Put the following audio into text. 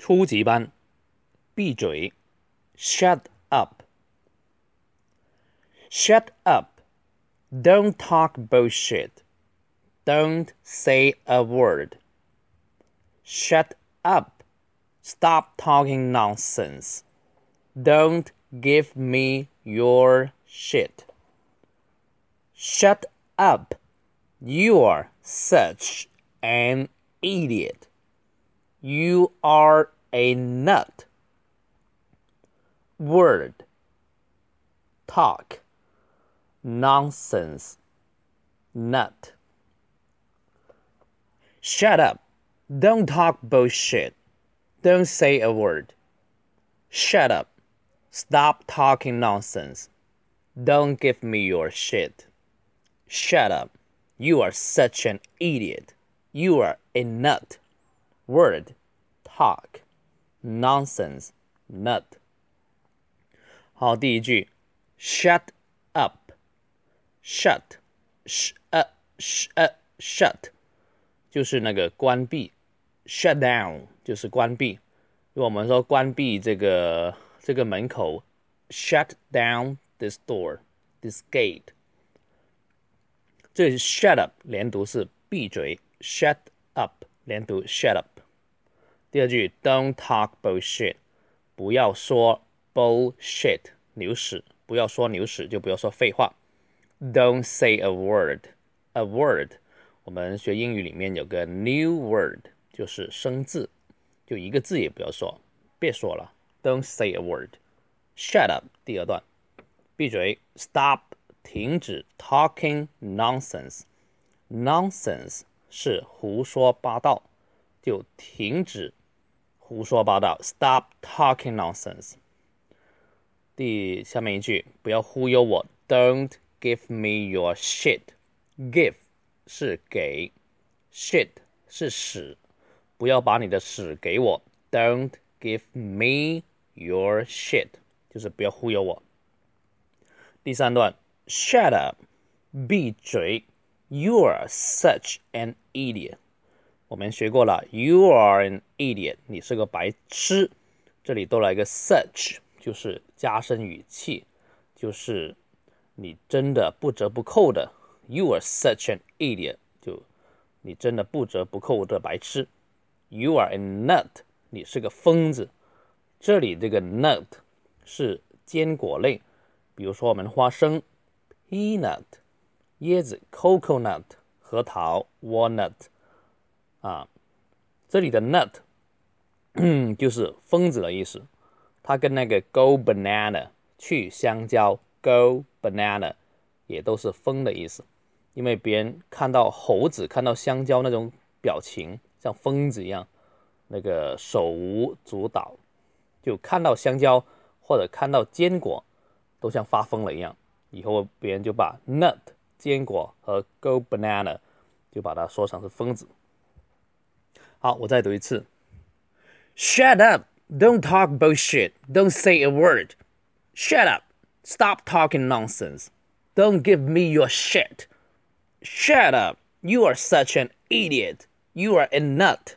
初级班，闭嘴，shut up。Shut up. Don't talk bullshit. Don't say a word. Shut up. Stop talking nonsense. Don't give me your shit. Shut up. You are such an idiot. You are a nut. Word. Talk. Nonsense. Nut. Shut up. Don't talk bullshit. Don't say a word. Shut up. Stop talking nonsense. Don't give me your shit. Shut up. You are such an idiot. You are a nut. Word Talk. Nonsense. Nut. 好，第一句，shut up。shut sh uh sh uh shut 就是那个关闭，shut down 就是关闭。如果我们说关闭这个这个门口，shut down this door, this gate。这里是 shut up 连读是闭嘴，shut up 连读 shut up。 第二句，Don't talk bullshit，不要说 bullshit 牛屎，不要说牛屎就不要说废话。Don't say a word. A word，我们学英语里面有个 new word，就是生字，就一个字也不要说，别说了。Don't say a word. Shut up。第二段，闭嘴。Stop，停止 talking nonsense。Nonsense 是胡说八道，就停止胡说八道。Stop talking nonsense。第下面一句，不要忽悠我。Don't Give me your shit. Give 是给，shit 是屎，不要把你的屎给我。Don't give me your shit，就是不要忽悠我。第三段，Shut up，闭嘴。You are such an idiot。 我们学过了，You are an idiot，你是个白痴。这里多来个 such，就是加深语气，就是。你真的不折不扣的，You are such an idiot，就你真的不折不扣的白痴。You are a nut，你是个疯子。这里这个 nut 是坚果类，比如说我们花生 peanut，椰子 coconut，核桃 walnut，啊，这里的 nut 就是疯子的意思。它跟那个 go banana 去香蕉。Go banana，也都是疯的意思，因为别人看到猴子、看到香蕉那种表情，像疯子一样，那个手舞足蹈，就看到香蕉或者看到坚果，都像发疯了一样。以后别人就把 nut 坚果和 go banana 就把它说成是疯子。好，我再读一次：Shut up! Don't talk bullshit. Don't say a word. Shut up! Stop talking nonsense. Don't give me your shit. Shut up. You are such an idiot. You are a nut.